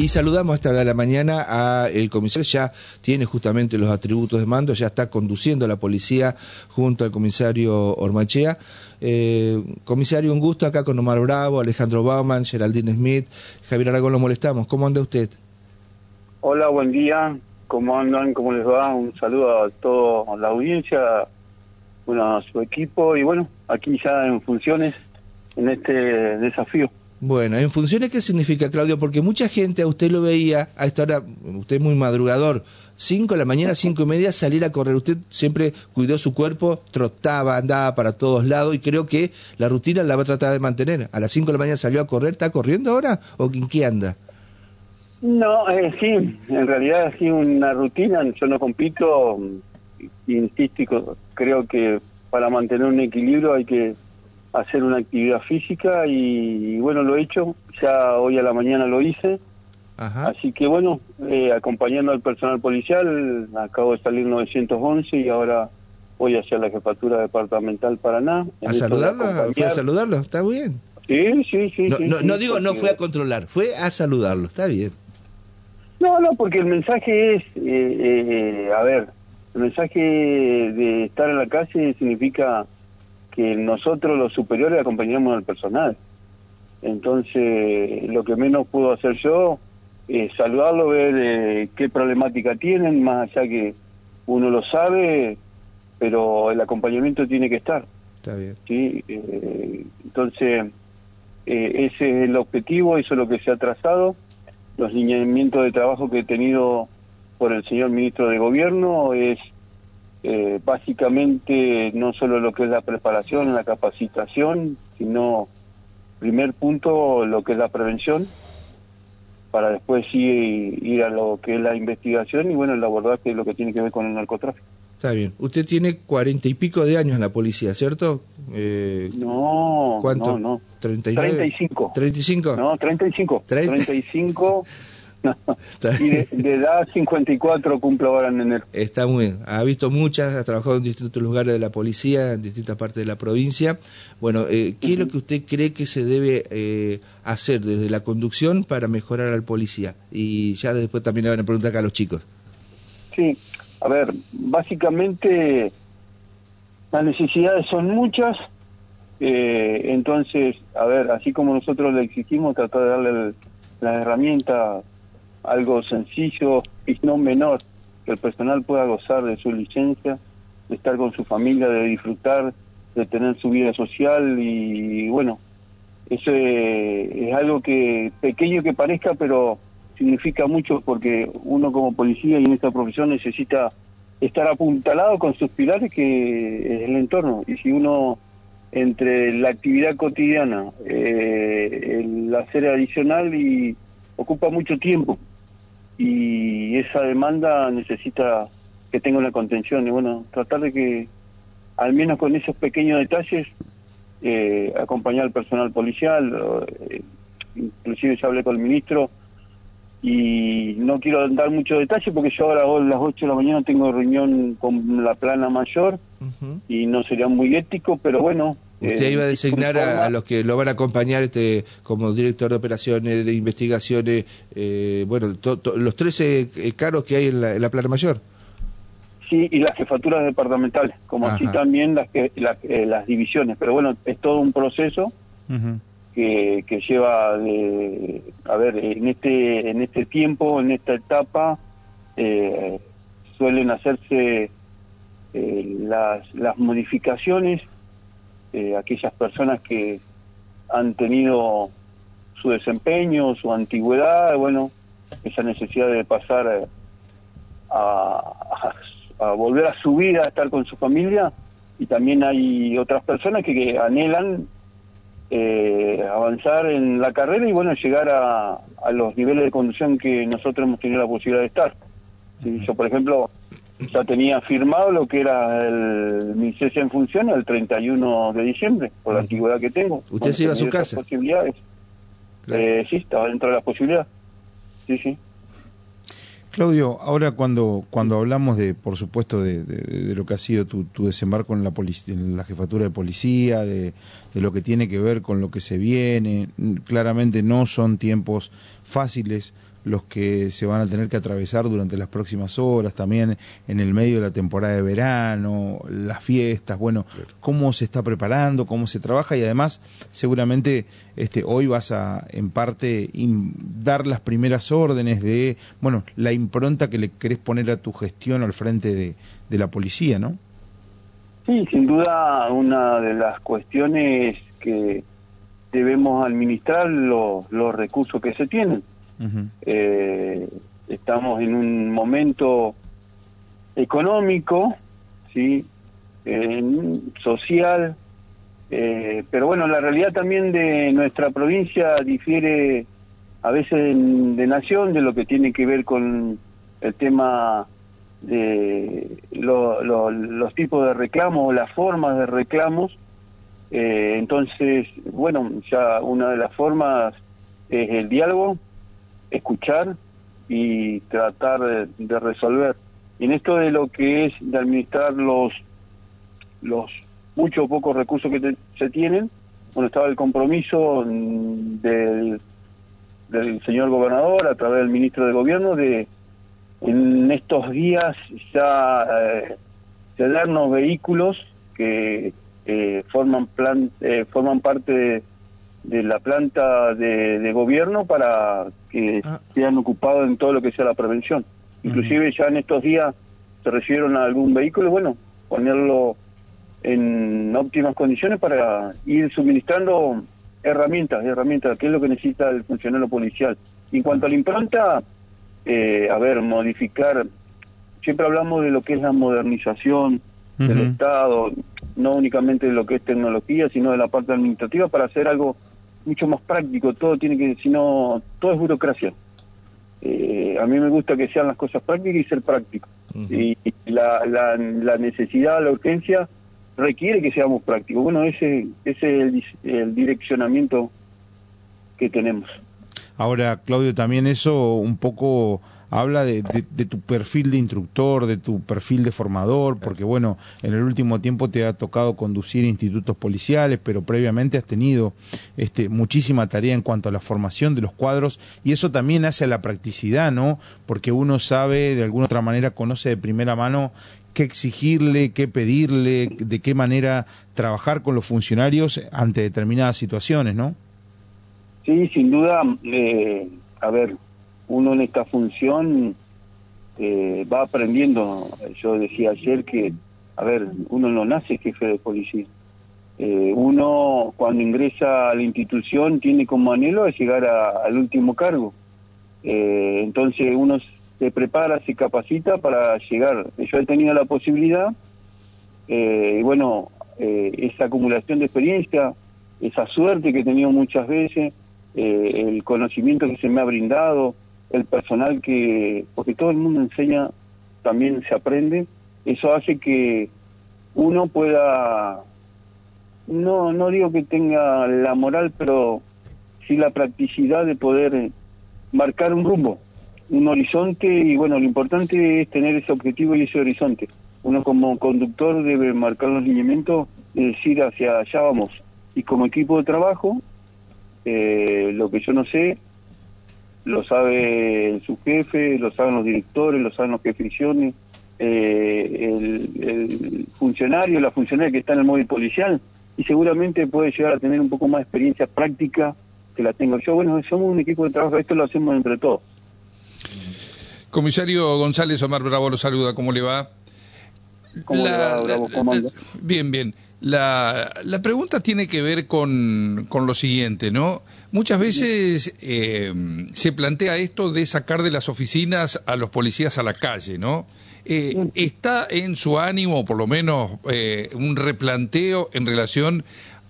Y saludamos a esta hora de la mañana a el comisario, ya tiene justamente los atributos de mando, ya está conduciendo a la policía junto al comisario Ormachea. Eh, comisario, un gusto acá con Omar Bravo, Alejandro Bauman, Geraldine Smith, Javier Aragón, lo molestamos. ¿Cómo anda usted? Hola, buen día. ¿Cómo andan? ¿Cómo les va? Un saludo a toda la audiencia, bueno, a su equipo y bueno, aquí ya en funciones en este desafío. Bueno, ¿en funciones qué significa, Claudio? Porque mucha gente a usted lo veía, a esta hora, usted es muy madrugador, 5 de la mañana, cinco y media, salir a correr. Usted siempre cuidó su cuerpo, trotaba, andaba para todos lados y creo que la rutina la va a tratar de mantener. A las 5 de la mañana salió a correr, ¿está corriendo ahora o en qué anda? No, eh, sí, en realidad es una rutina, yo no compito, insisto, creo que para mantener un equilibrio hay que hacer una actividad física y, bueno, lo he hecho, ya hoy a la mañana lo hice, así que bueno, eh, acompañando al personal policial, acabo de salir 911 y ahora voy hacia la jefatura departamental Paraná. ¿A saludarlo? ¿Fue a saludarlo? ¿Está bien? Sí, sí, sí. No, no, digo no fue a controlar, fue a saludarlo, está bien. No, no, porque el mensaje es, eh, eh, a ver, el mensaje de estar en la calle significa que nosotros los superiores acompañamos al personal. Entonces, lo que menos puedo hacer yo es saludarlo, ver eh, qué problemática tienen, más allá que uno lo sabe, pero el acompañamiento tiene que estar. Está bien. ¿sí? Eh, entonces, eh, ese es el objetivo, eso es lo que se ha trazado. Los lineamientos de trabajo que he tenido por el señor ministro de Gobierno es eh, básicamente no solo lo que es la preparación, la capacitación, sino primer punto lo que es la prevención, para después sí ir a lo que es la investigación y bueno, el abordaje lo que tiene que ver con el narcotráfico. Está bien. Usted tiene cuarenta y pico de años en la policía, ¿cierto? Eh, no, ¿Cuánto? no, no. ¿39? 35. ¿35? No, 35. 35 y de, edad 54 cumplo ahora en enero. Está muy bien. Ha visto muchas, ha trabajado en distintos lugares de la policía, en distintas partes de la provincia. Bueno, eh, ¿qué es lo que usted cree que se debe eh, hacer desde la conducción para mejorar al policía? Y ya después también le van a preguntar acá a los chicos. Sí, a ver, básicamente las necesidades son muchas. Eh, entonces, a ver, así como nosotros le exigimos, tratar de darle las herramientas algo sencillo y no menor, que el personal pueda gozar de su licencia, de estar con su familia, de disfrutar, de tener su vida social y, bueno, eso es, algo que pequeño que parezca, pero significa mucho porque uno como policía y en esta profesión necesita estar apuntalado con sus pilares que es el entorno. Y si uno entre la actividad cotidiana, eh, el hacer adicional y ocupa mucho tiempo y esa demanda necesita que tenga una contención y bueno, tratar de que al menos con esos pequeños detalles eh, acompañar al personal policial, eh, inclusive ya hablé con el ministro y no quiero dar muchos detalles porque yo ahora a las 8 de la mañana tengo reunión con la plana mayor y no sería muy ético, pero bueno, Usted eh, iba a designar a, los que lo van a acompañar este, como director de operaciones, de investigaciones, eh, bueno, los 13 eh, cargos que hay en la, plana mayor. Sí, y las jefaturas departamentales, como así también las, las divisiones. Pero bueno, es todo un proceso que, que lleva, de, a ver, en este, en este tiempo, en esta etapa, suelen hacerse las, las modificaciones eh, aquellas personas que han tenido su desempeño, su antigüedad, bueno, esa necesidad de pasar eh, a, volver a su vida, a estar con su familia, y también hay otras personas que, anhelan eh, avanzar en la carrera y bueno, llegar a, a, los niveles de conducción que nosotros hemos tenido la posibilidad de estar. Yo, por ejemplo, ya tenía firmado lo que era el, mi cese en función el 31 de diciembre, por la antigüedad que tengo. ¿Usted se iba a su casa? Posibilidades. Eh, sí, estaba dentro de las posibilidades. Sí, sí. Claudio, ahora cuando, cuando hablamos de, por supuesto, de, de, lo que ha sido tu, tu desembarco en la, en la jefatura de policía, de, de, lo que tiene que ver con lo que se viene, claramente no son tiempos fáciles los que se van a tener que atravesar durante las próximas horas, también en el medio de la temporada de verano, las fiestas, bueno, cómo se está preparando, cómo se trabaja y además seguramente este hoy vas a en parte dar las primeras órdenes de, bueno, la impronta que le querés poner a tu gestión al frente de, de la policía, ¿no? Sí, sin duda una de las cuestiones que debemos administrar los, los recursos que se tienen. Eh, estamos en un momento económico, sí, social, eh, pero bueno, la realidad también de nuestra provincia difiere a veces de nación de lo que tiene que ver con el tema de los tipos de reclamos o las formas de reclamos. Eh, entonces, bueno, ya una de las formas es el diálogo, escuchar y tratar de, resolver. En esto de lo que es de administrar los los muchos pocos recursos que se tienen, bueno, estaba el compromiso del, del señor gobernador a través del ministro de gobierno de en estos días ya eh, cedernos vehículos que eh, forman plan, eh, forman parte de, la planta de, gobierno para que ah. sean ocupados en todo lo que sea la prevención. Inclusive ya en estos días se recibieron algún vehículo, bueno, ponerlo en óptimas condiciones para ir suministrando herramientas, herramientas, que es lo que necesita el funcionario policial. en cuanto a la impronta, eh, a ver, modificar, siempre hablamos de lo que es la modernización del Estado, no únicamente de lo que es tecnología, sino de la parte administrativa para hacer algo mucho más práctico. Todo tiene que, sino todo es burocracia. Eh, a mí me gusta que sean las cosas prácticas y ser práctico. Y la, la, necesidad, la urgencia requiere que seamos prácticos. Bueno, ese, ese es el direccionamiento que tenemos. Ahora, Claudio, también eso un poco habla de, tu perfil de instructor, de tu perfil de formador, porque bueno, en el último tiempo te ha tocado conducir institutos policiales, pero previamente has tenido este, muchísima tarea en cuanto a la formación de los cuadros y eso también hace a la practicidad, ¿no? Porque uno sabe, de alguna otra manera, conoce de primera mano qué exigirle, qué pedirle, de qué manera trabajar con los funcionarios ante determinadas situaciones, ¿no? Sí, sin duda, eh, a ver, uno en esta función eh, va aprendiendo. Yo decía ayer que, a ver, uno no nace jefe de policía. Eh, uno cuando ingresa a la institución tiene como anhelo llegar al último cargo. Eh, entonces uno se prepara, se capacita para llegar. Yo he tenido la posibilidad, bueno, esa acumulación de experiencia, esa suerte que he tenido muchas veces, el conocimiento que se me ha brindado, el personal que, porque todo el mundo enseña, también se aprende, eso hace que uno pueda, no, no digo que tenga la moral, pero sí la practicidad de poder marcar un rumbo, un horizonte, y bueno, lo importante es tener ese objetivo y ese horizonte. Uno como conductor debe marcar los lineamientos y decir hacia allá vamos. Y como equipo de trabajo, eh, lo que yo no sé lo sabe su jefe, lo saben los directores, lo saben los jefes eh, el, funcionario, la funcionaria que está en el móvil policial, y seguramente puede llegar a tener un poco más de experiencia práctica que la tengo yo. Bueno, somos un equipo de trabajo, esto lo hacemos entre todos. Comisario González Omar Bravo lo saluda, ¿cómo le va? ¿Cómo le va, Bravo? ¿Cómo anda? Bien, bien. La, la pregunta tiene que ver con, con lo siguiente, ¿no? Muchas veces eh, se plantea esto de sacar de las oficinas a los policías a la calle, ¿no? Eh, ¿Está en su ánimo, por lo menos, eh, un replanteo en relación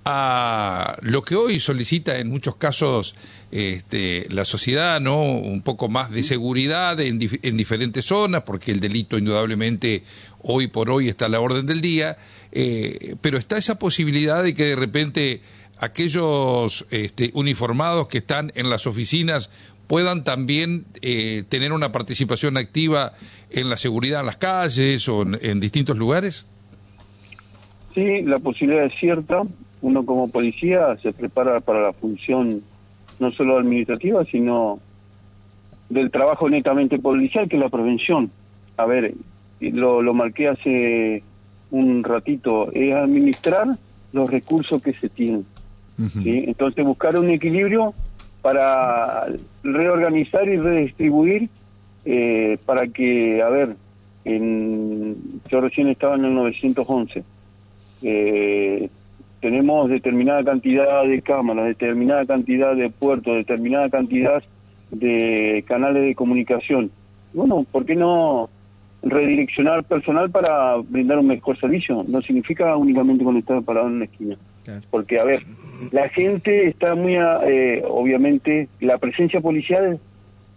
a lo que hoy solicita en muchos casos este, la sociedad, ¿no? Un poco más de seguridad en, en diferentes zonas, porque el delito indudablemente hoy por hoy está a la orden del día. Eh, pero está esa posibilidad de que de repente aquellos este, uniformados que están en las oficinas puedan también eh, tener una participación activa en la seguridad en las calles o en, distintos lugares? Sí, la posibilidad es cierta. Uno como policía se prepara para la función no solo administrativa, sino del trabajo netamente policial, que es la prevención. A ver, lo, lo marqué hace un ratito, es administrar los recursos que se tienen. ¿sí? Entonces buscar un equilibrio para reorganizar y redistribuir eh, para que, a ver, en, yo recién estaba en el 911, eh, tenemos determinada cantidad de cámaras, determinada cantidad de puertos, determinada cantidad de canales de comunicación. Bueno, ¿por qué no redireccionar personal para brindar un mejor servicio? No significa únicamente conectar parado en una esquina. Porque, a ver, la gente está muy, eh, obviamente, la presencia policial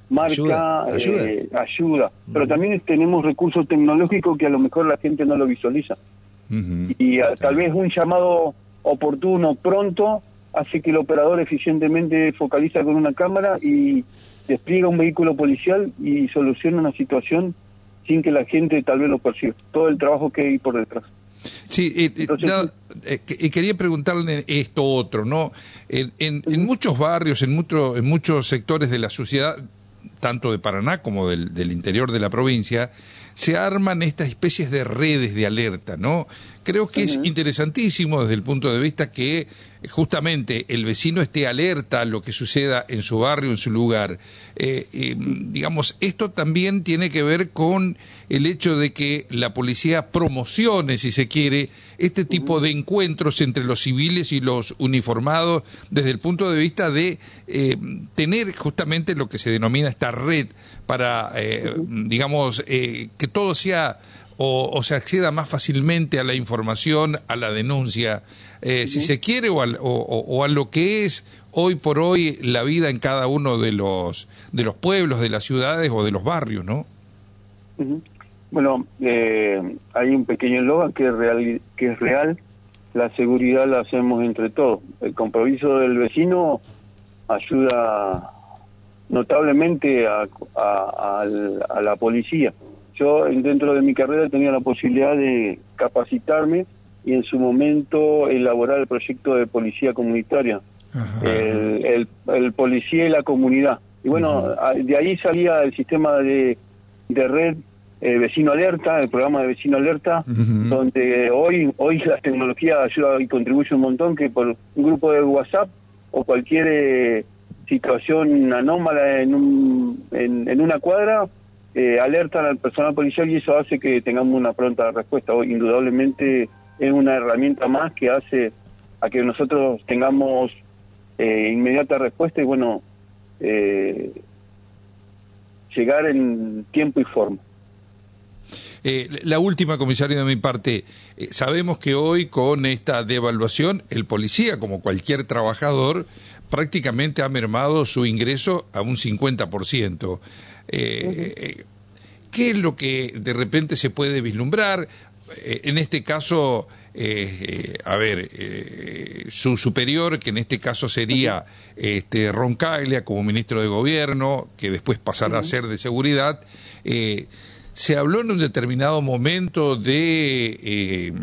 marca, ayuda, eh, ayuda. pero también tenemos recursos tecnológicos que a lo mejor la gente no lo visualiza. Y tal vez un llamado oportuno, pronto, hace que el operador eficientemente focaliza con una cámara y despliega un vehículo policial y soluciona una situación sin que la gente tal vez lo perciba. Todo el trabajo que hay por detrás. Sí, eh, eh quería preguntarle esto otro, ¿no? En, en, muchos barrios, en, mucho, en muchos sectores de la sociedad, tanto de Paraná como del, del interior de la provincia, se arman estas especies de redes de alerta, ¿no? Creo que es interesantísimo desde el punto de vista que justamente el vecino esté alerta a lo que suceda en su barrio, en su lugar. Eh, eh, digamos, esto también tiene que ver con el hecho de que la policía promocione, si se quiere, este tipo de encuentros entre los civiles y los uniformados desde el punto de vista de eh, tener justamente lo que se denomina esta red para, digamos, que todo sea o, se acceda más fácilmente a la información, a la denuncia, eh, si se quiere, o, o, a lo que es hoy por hoy la vida en cada uno de los, de los pueblos, de las ciudades o de los barrios, ¿no? Bueno, eh, hay un pequeño eslogan que es real, que es real, la seguridad la hacemos entre todos. El compromiso del vecino ayuda notablemente a, a la policía yo dentro de mi carrera tenía la posibilidad de capacitarme y en su momento elaborar el proyecto de policía comunitaria, el, el, policía y la comunidad. Y bueno, de ahí salía el sistema de, de red eh, Vecino Alerta, el programa de Vecino Alerta, donde hoy hoy la tecnología ayuda y contribuye un montón, que por un grupo de WhatsApp o cualquier eh, situación anómala en, un, en, en una cuadra, eh, alertan al personal policial y eso hace que tengamos una pronta respuesta. indudablemente es una herramienta más que hace a que nosotros tengamos eh, inmediata respuesta y bueno, eh, llegar en tiempo y forma. Eh, la última, comisario, de mi parte. sabemos que hoy con esta devaluación, el policía, como cualquier trabajador, prácticamente ha mermado su ingreso a un 50%. Eh, ¿Qué es lo que de repente se puede vislumbrar? Eh, en este caso, eh, a ver, su superior, que en este caso sería este, Roncaglia como ministro de Gobierno, que después pasará a ser de Seguridad, se habló en un determinado momento de,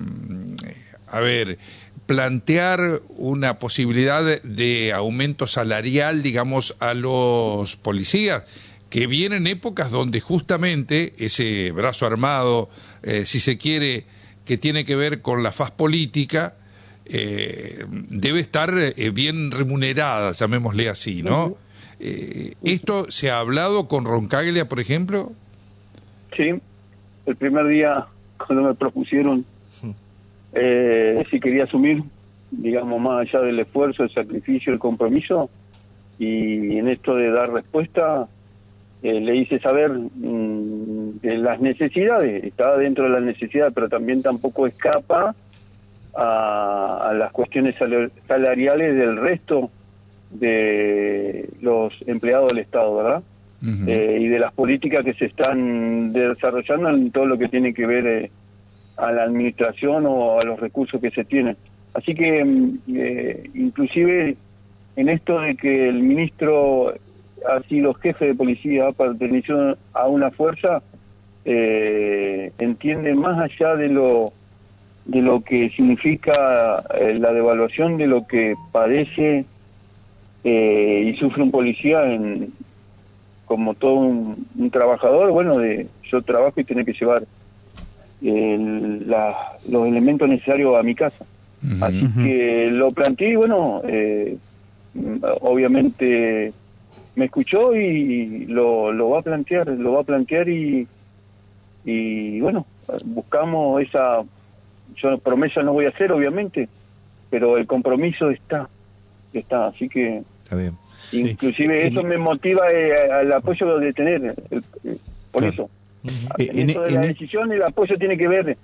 a ver, plantear una posibilidad de aumento salarial, digamos, a los policías que vienen épocas donde justamente ese brazo armado, eh, si se quiere, que tiene que ver con la faz política, eh, debe estar eh, bien remunerada, llamémosle así, ¿no? ¿Esto se ha hablado con Roncaglia, por ejemplo? Sí, el primer día cuando me propusieron si quería asumir, digamos, más allá del esfuerzo, el sacrificio, el compromiso, y en esto de dar respuesta, eh, le hice saber mm, de las necesidades, estaba dentro de las necesidades, pero también tampoco escapa a, las cuestiones salariales del resto de los empleados del Estado, ¿verdad? Eh, y de las políticas que se están desarrollando en todo lo que tiene que ver eh, a la administración o a los recursos que se tienen. Así que, mm, inclusive, en esto de que el ministro ha sido jefe de policía, perteneció a una fuerza, eh, entiende más allá de lo de lo que significa eh, la devaluación de lo que padece eh, y sufre un policía en como todo un, un trabajador, bueno, de yo trabajo y tener que llevar el- la- los elementos necesarios a mi casa. Así que lo planteé y bueno, eh, obviamente me escuchó y lo, lo va a plantear, lo va a plantear y, y bueno, buscamos esa, yo promesa no voy a hacer obviamente, pero el compromiso está, está, así que Está bien. inclusive eso me motiva eh, al apoyo de tener, el- el- por Claro. eso. Eh, en- de en- la decisión el apoyo tiene que ver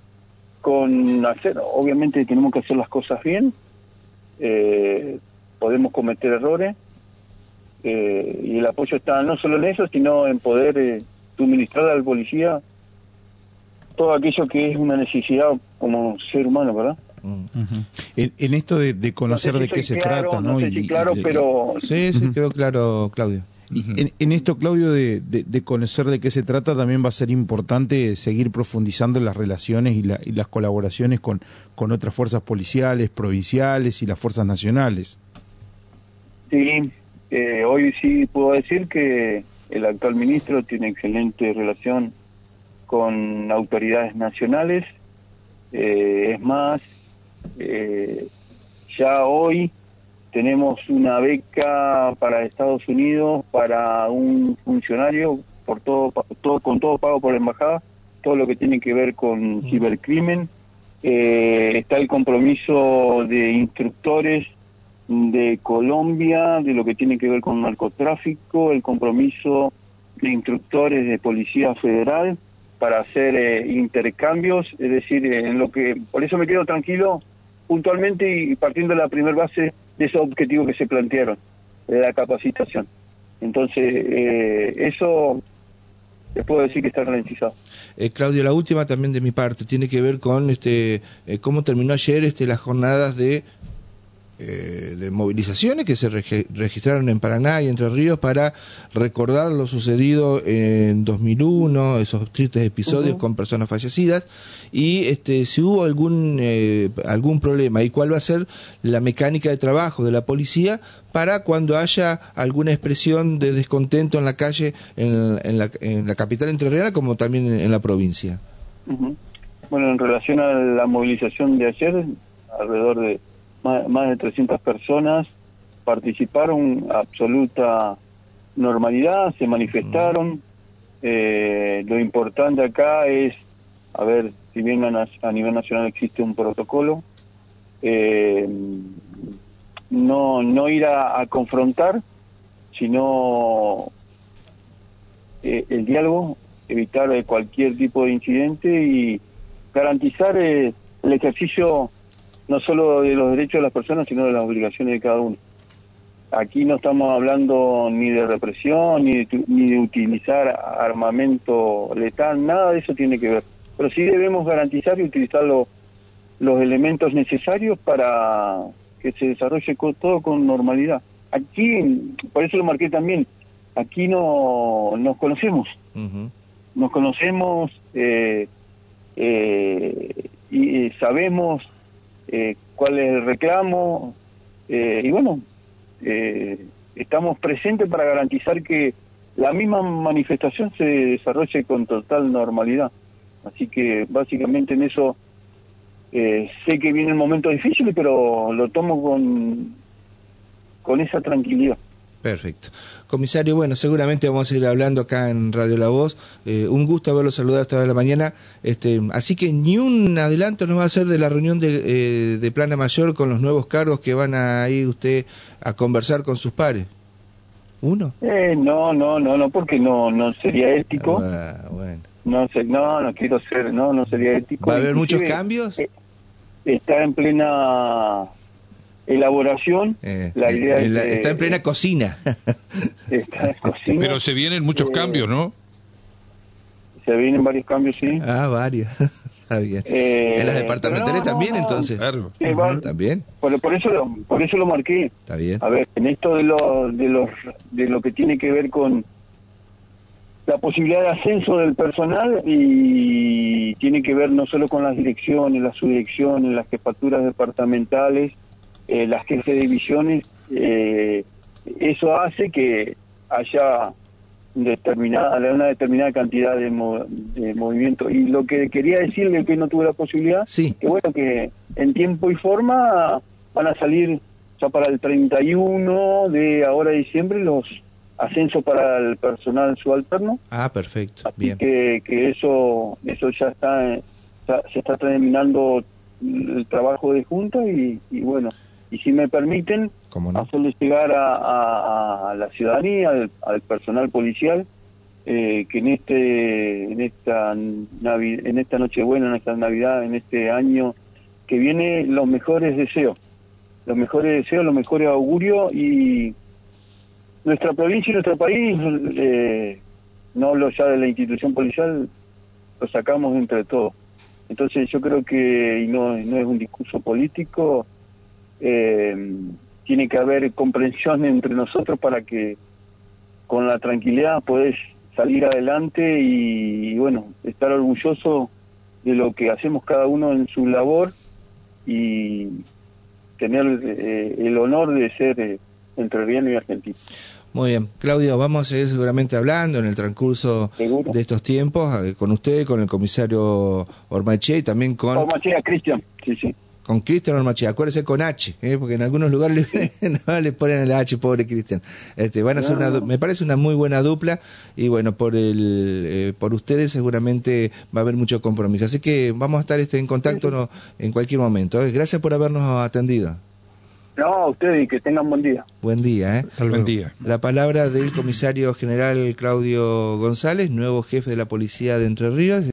con hacer, obviamente tenemos que hacer las cosas bien, eh, podemos cometer errores eh, y el apoyo está no solo en eso, sino en poder eh, suministrar al policía todo aquello que es una necesidad como ser humano, ¿verdad? Mm. En, en esto de, de conocer No sé de qué se claro, trata, no ¿no? sé Y- si y- claro, y- pero Sí, sí, quedó claro, Claudio. Y en, en esto, Claudio, de, de- de conocer de qué se trata, también va a ser importante seguir profundizando en las relaciones y, la- y las colaboraciones con, con otras fuerzas policiales, provinciales y las fuerzas nacionales. Sí, eh, hoy sí puedo decir que el actual ministro tiene excelente relación con autoridades nacionales. Eh, es más, eh, ya hoy tenemos una beca para Estados Unidos para un funcionario por todo, con todo pago por la embajada, todo lo que tiene que ver con cibercrimen. Eh, está el compromiso de instructores de Colombia, de lo que tiene que ver con narcotráfico, el compromiso de instructores de Policía Federal para hacer eh, intercambios, es decir, eh, en lo que por eso me quedo tranquilo puntualmente y partiendo de la primera base de esos objetivos que se plantearon, de la capacitación. Entonces, eh, eso les puedo decir que está garantizado. Eh, Claudio, la última también de mi parte tiene que ver con este eh, cómo terminó ayer este las jornadas de eh, de movilizaciones que se regi- registraron en Paraná y Entre Ríos para recordar lo sucedido en 2001, esos tristes episodios con personas fallecidas y este si hubo algún eh, algún problema y cuál va a ser la mecánica de trabajo de la policía para cuando haya alguna expresión de descontento en la calle en, en la, en la capital entrerriana como también en, en la provincia. Bueno, en relación a la movilización de ayer, alrededor de más, más de 300 personas participaron, absoluta normalidad, se manifestaron. Eh, lo importante acá es, a ver, si bien a, a nivel nacional existe un protocolo, eh, no, no ir a, a confrontar, sino eh, el diálogo, evitar eh, cualquier tipo de incidente y garantizar eh, el ejercicio no solo de los derechos de las personas, sino de las obligaciones de cada uno. Aquí no estamos hablando ni de represión, ni de, ni de utilizar armamento letal, nada de eso tiene que ver. Pero sí debemos garantizar y utilizar lo- los elementos necesarios para que se desarrolle todo con normalidad. Aquí, por eso lo marqué también, aquí no nos conocemos nos conocemos eh, eh, y sabemos eh, cuál es el reclamo eh, y bueno, eh, estamos presentes para garantizar que la misma manifestación se desarrolle con total normalidad. Así que básicamente en eso eh, sé que vienen momentos difíciles, pero lo tomo con, con esa tranquilidad. Perfecto. Comisario, bueno, seguramente vamos a ir hablando acá en Radio La Voz. Eh, un gusto haberlo saludado esta de la mañana. Este, así que ni un adelanto nos va a hacer de la reunión de, eh, de Plana Mayor con los nuevos cargos que van a ir usted a conversar con sus pares. ¿Uno? Eh, no, no, no, no, porque no, no sería ético. Ah, bueno. No sé, no, no quiero ser, no, no sería ético. ¿Va a haber muchos cambios? eh, Está en plena elaboración. Eh, la idea en es la- que- está en plena cocina. Está en cocina. Pero se vienen muchos Eh, cambios, ¿no? Se vienen varios cambios, sí. ah, varios. está bien. Eh, en las departamentales no, también, no. entonces. Claro. Eh, va- También. por, por eso lo, por eso lo marqué. Está bien. A ver, en esto de lo, de los, de lo que tiene que ver con la posibilidad de ascenso del personal y tiene que ver no solo con las direcciones, las subdirecciones, las jefaturas departamentales, eh, las jefes de divisiones, eh, eso hace que haya determinada, una determinada cantidad de, de movimiento. Y lo que quería decirle que no tuve la posibilidad, sí. que bueno, que en tiempo y forma van a salir ya para el 31 de ahora de diciembre los ascensos para el personal subalterno. Ah, perfecto. Bien. Que, que eso eso ya está, se está terminando el trabajo de junta y, bueno, y si me permiten, hacerles llegar a, la ciudadanía, al, personal policial, eh, que en este en esta en esta Nochebuena, en esta Navidad, en este año que viene, los mejores deseos, los mejores deseos, los mejores augurios y nuestra provincia y nuestro país, eh, no hablo ya de la institución policial, lo sacamos entre todos. Entonces yo creo que, y no, no es un discurso político, eh, tiene que haber comprensión entre nosotros para que con la tranquilidad podés salir adelante y, bueno, estar orgulloso de lo que hacemos cada uno en su labor y tener eh, el honor de ser eh, entrerriano y argentino. Muy bien. Claudio, vamos a seguir seguramente hablando en el transcurso de estos tiempos eh, con usted, con el comisario Ormache y también con... Ormache, Cristian, sí, sí. Con Cristian Ormache, acuérdese con H, ¿eh? porque en algunos lugares no le ponen el H, pobre Cristian. Este, van a ser una, me parece una muy buena dupla y bueno, por el, eh, por ustedes seguramente va a haber mucho compromiso. Así que vamos a estar este, en contacto en cualquier momento. ¿eh? Gracias por habernos atendido. No, a ustedes y que tengan buen día. Buen día, ¿eh? Buen día. La palabra del comisario general Claudio González, nuevo jefe de la policía de Entre Ríos.